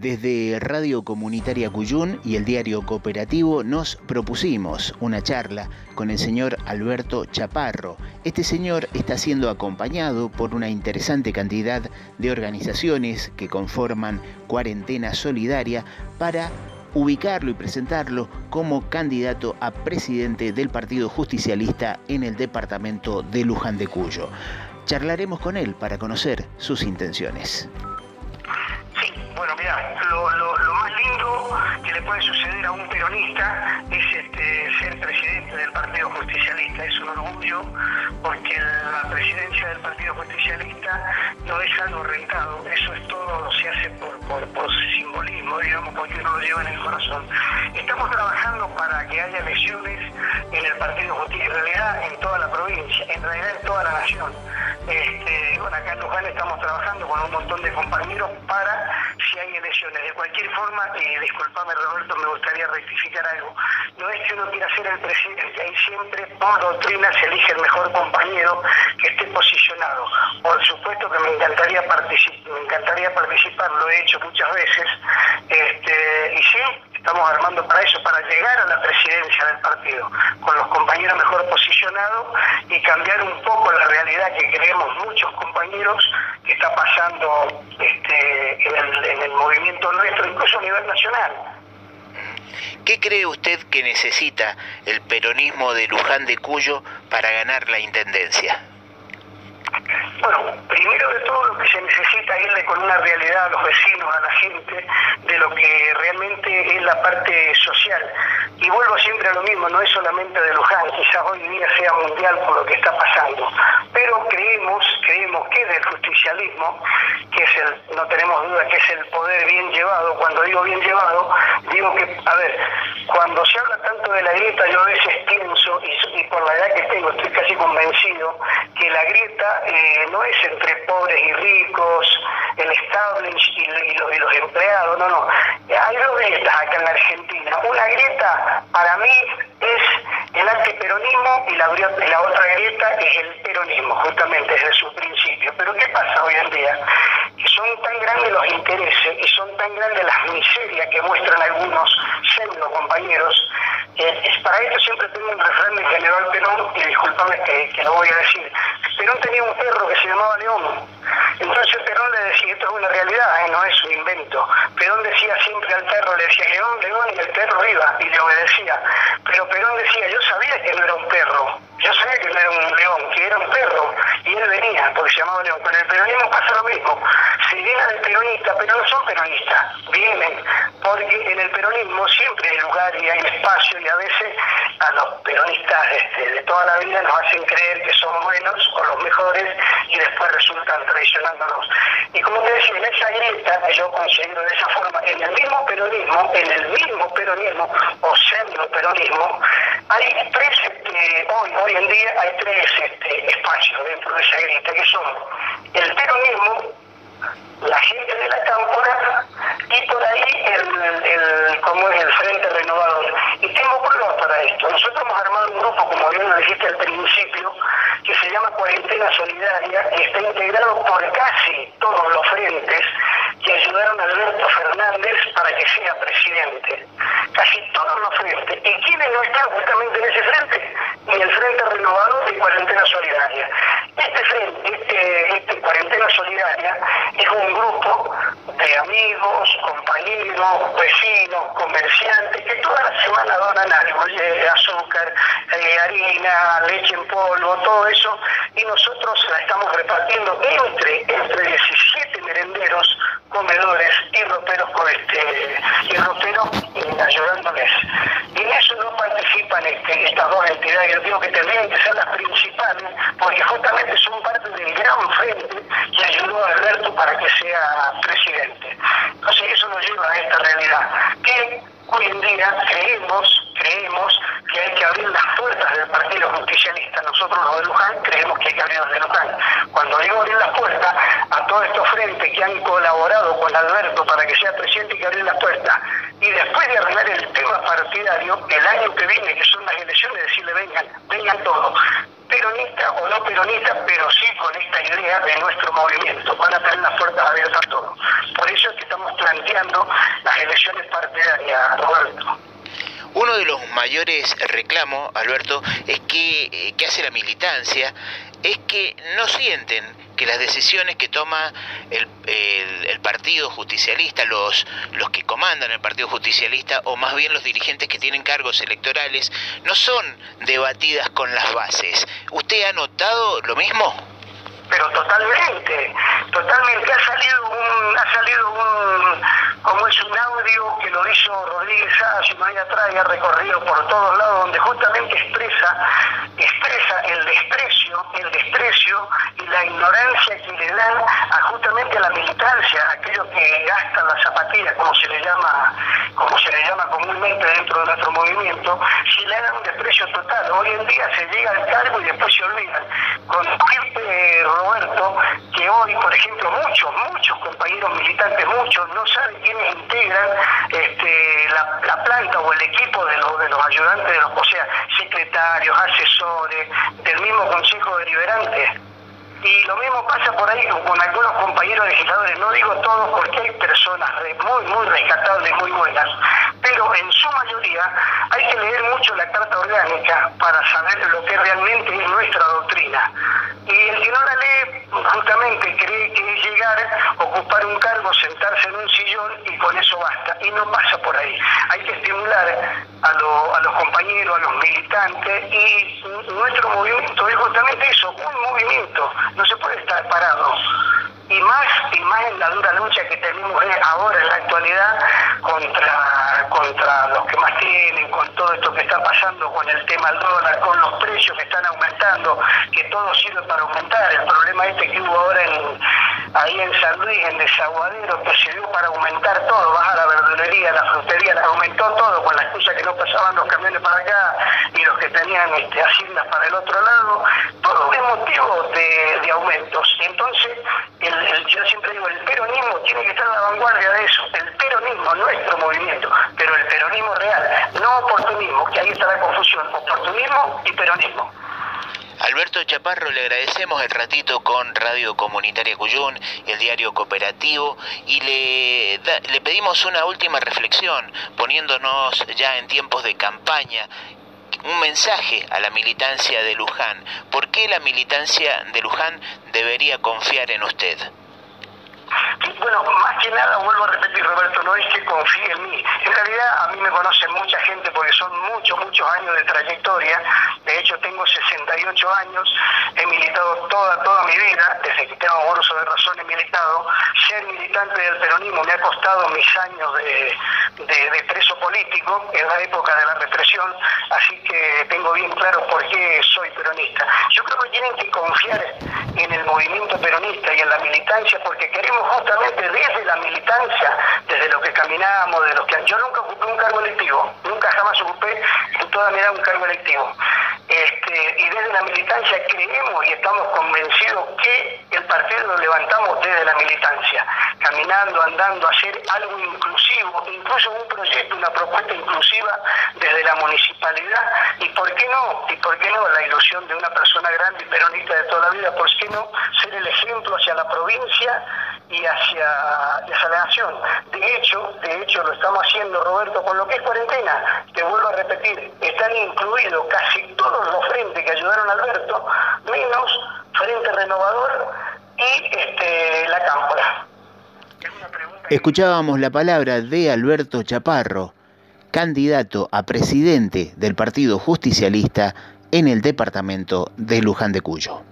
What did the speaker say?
Desde Radio Comunitaria Cuyún y el diario Cooperativo nos propusimos una charla con el señor Alberto Chaparro. Este señor está siendo acompañado por una interesante cantidad de organizaciones que conforman Cuarentena Solidaria para ubicarlo y presentarlo como candidato a presidente del Partido Justicialista en el departamento de Luján de Cuyo. Charlaremos con él para conocer sus intenciones. Mira, lo, más lindo que le puede suceder a un peronista es este, ser presidente del Partido Justicialista. Es un orgullo porque la presidencia del Partido Justicialista no es algo rentado. Eso es todo, se hace por, simbolismo, digamos, porque uno lo lleva en el corazón. Estamos trabajando para que haya elecciones en el Partido Justicia, en realidad en toda la provincia, en realidad en toda la nación. Este, bueno, acá en Luján estamos trabajando con un montón de compañeros para si hay elecciones. De cualquier forma, y disculpame Roberto, me gustaría rectificar algo. No es que uno quiera ser el presidente, ahí siempre por doctrina se elige el mejor compañero que esté posicionado. Por supuesto que me encantaría, participar, me encantaría participar, lo he hecho muchas veces, este, y sí, estamos armando para eso, para llegar a la presidencia del partido, con los compañeros mejor posicionados y cambiar un poco la realidad que creemos muchos compañeros que está pasando este, en, el, en el movimiento nuestro, incluso a nivel nacional. ¿Qué cree usted que necesita el peronismo de Luján de Cuyo para ganar la intendencia? Bueno, primero de todo lo que se necesita es irle con una realidad a los vecinos, a la gente, de lo que realmente es la parte social. Y vuelvo siempre a lo mismo, no es solamente de Luján, quizás hoy día sea mundial por lo que está pasando, pero creemos, creemos que del justicialismo, que es el, no tenemos duda que es el poder bien llevado, cuando digo bien llevado, digo que, a ver, cuando se habla tanto de la grieta, yo a veces pienso, y, por la edad que tengo, estoy casi convencido, que la grieta eh, no es entre pobres y ricos, el establishment y, los, y los empleados, no, no. Hay dos grietas acá en la Argentina. Una grieta para mí es el antiperonismo y la, otra grieta es el peronismo, justamente desde su principio. Pero ¿qué pasa hoy en día? Que son tan grandes los intereses y son tan grandes las miserias que muestran algunos pseudo compañeros. es para esto siempre tengo un refrán de General Perón, y discúlpame que, que lo voy a decir. Perón tenía un perro que se llamaba León. Entonces Perón le decía, esto es una realidad, ¿eh? no es un invento. Perón decía siempre al perro, le decía León, León, y el perro iba y le obedecía. Pero Perón decía, yo sabía que no era un perro, yo sabía que no era un león, que era un perro, y él venía, porque se llamaba León. Con el peronismo pasa lo mismo. Se llena de peronistas, pero no son peronistas, vienen, porque en el peronismo siempre hay lugar y hay espacio, y a veces a los peronistas este, de toda la vida nos hacen creer que son buenos o los mejores, y después resultan traicionándonos. Y como te decía, en esa grieta yo considero de esa forma, en el mismo peronismo, en el mismo peronismo o pseudo peronismo, hay tres, este, hoy, hoy en día hay tres este, espacios dentro de esa grieta, que son el peronismo, la gente de la cámpora y por ahí el, el, como es el Frente Renovador. Y tengo pruebas para esto. Nosotros hemos armado un grupo, como bien lo dijiste al principio, se llama Cuarentena Solidaria, está integrado por casi todos los frentes que ayudaron a Alberto Fernández para que sea presidente. Casi todos los frentes. ¿Y quiénes no están justamente en ese frente? Ni el Frente Renovador ni Cuarentena Solidaria. Este frente, este, este Cuarentena Solidaria, es un grupo de amigos, compañeros, vecinos, comerciantes, que toda la semana donan algo, azúcar, eh, harina, leche en polvo, todo eso, y nosotros la estamos repartiendo entre, entre 17 merenderos, comedores y roperos con este, y roperos eh, ayudándoles. Y en eso no participan este, estas dos entidades, yo digo que tendrían que ser las principales, porque justamente son parte del gran frente que ayudó a Alberto para que sea presidente. Entonces eso nos lleva a esta realidad, que hoy en día creemos, creemos que hay que abrir las puertas del Partido Justicialista. Nosotros los de Luján creemos que hay que abrir las de Luján. Cuando digo abrir las puertas a todos estos frentes que han colaborado con Alberto para que sea presidente, hay que abrir las puertas. Y después de arreglar el tema partidario, el año que viene, que son las elecciones, decirle vengan, vengan todos peronista o no peronista, pero sí con esta idea de nuestro movimiento. Van a tener las puertas abiertas a todos. Por eso es que estamos planteando las elecciones partidarias, Roberto. Uno de los mayores reclamos, Alberto, es que, eh, que hace la militancia, es que no sienten que las decisiones que toma el, el, Partido Justicialista, los, los que comandan el Partido Justicialista, o más bien los dirigentes que tienen cargos electorales, no son debatidas con las bases. ¿Usted ha notado lo mismo? Pero totalmente, totalmente. Ha salido un, ha salido un, como es un audio que hizo Rodríguez atrás y ha recorrido por todos lados, donde justamente expresa, expresa el desprecio, el desprecio y la ignorancia que le dan a justamente a la militancia, a aquellos que gastan la zapatilla, como se le llama, como se le llama comúnmente dentro de nuestro movimiento, si le dan un desprecio total. Hoy en día se llega al cargo y después se olvidan. Con eh, Roberto, que hoy, por ejemplo, muchos, muchos compañeros militantes, muchos, no saben quiénes integran este, la, planta o el equipo de los, de los ayudantes, de los, o sea, secretarios, asesores, del mismo Consejo Deliberante. Y lo mismo pasa por ahí con algunos compañeros legisladores, no digo todos porque hay personas muy, muy rescatables, muy buenas, pero en su mayoría hay que leer mucho la Carta Orgánica para saber lo que realmente es nuestra doctrina. Y el que no la lee justamente cree ocupar un cargo, sentarse en un sillón y con eso basta. Y no pasa por ahí. Hay que estimular a, a los compañeros, a los militantes y nuestro movimiento es justamente eso, un movimiento. No se puede estar parado y más y más en la dura lucha que tenemos ahora en la actualidad contra contra los que más tienen, con todo esto que está pasando con el tema del dólar, con los precios que están aumentando, que todo sirve para aumentar. El problema este que hubo ahora en, ahí en San Luis, en Desaguadero, que sirvió para aumentar todo, baja la verdulería, la frutería, aumentó todo con la excusa que no pasaban los camiones para acá y los que tenían este, haciendas para el otro lado, todo es motivo de, de aumentos. Entonces, el yo siempre digo, el peronismo tiene que estar a la vanguardia de eso, el peronismo, nuestro movimiento, pero el peronismo real, no oportunismo, que ahí está la confusión, oportunismo y peronismo. Alberto Chaparro, le agradecemos el ratito con Radio Comunitaria Cuyún y el diario Cooperativo y le, le pedimos una última reflexión, poniéndonos ya en tiempos de campaña un mensaje a la militancia de Luján. ¿Por qué la militancia de Luján debería confiar en usted? Bueno, más que nada, vuelvo a repetir, Roberto, no es que confíe en mí. En realidad, a mí me conoce mucha gente porque son muchos, muchos años de trayectoria. De hecho, tengo 68 años, he militado toda, toda mi vida, desde que tengo uso de razón he militado. Ser militante del peronismo me ha costado mis años de, de, preso político en la época de la represión, así que tengo bien claro por qué soy peronista. Yo creo que tienen que confiar en el movimiento peronista y en la militancia porque queremos justamente desde la militancia, desde lo que caminamos, de los que yo nunca ocupé un cargo electivo, nunca jamás ocupé en toda mi vida un cargo electivo. Este, y desde la militancia creemos y estamos convencidos que el partido lo levantamos desde la militancia, caminando, andando, hacer algo inclusivo, incluso un proyecto, una propuesta inclusiva desde la municipalidad. ¿Y por qué no? ¿Y por qué no la ilusión de una persona grande y peronista de toda la vida? ¿Por qué no ser el ejemplo hacia la provincia y hacia, hacia la nación. De hecho, de hecho lo estamos haciendo, Roberto, con lo que es cuarentena. Te vuelvo a repetir, están incluidos casi todos los frentes que ayudaron a Alberto, menos Frente Renovador y este, la Cámpora. Escuchábamos la palabra de Alberto Chaparro, candidato a presidente del Partido Justicialista en el departamento de Luján de Cuyo.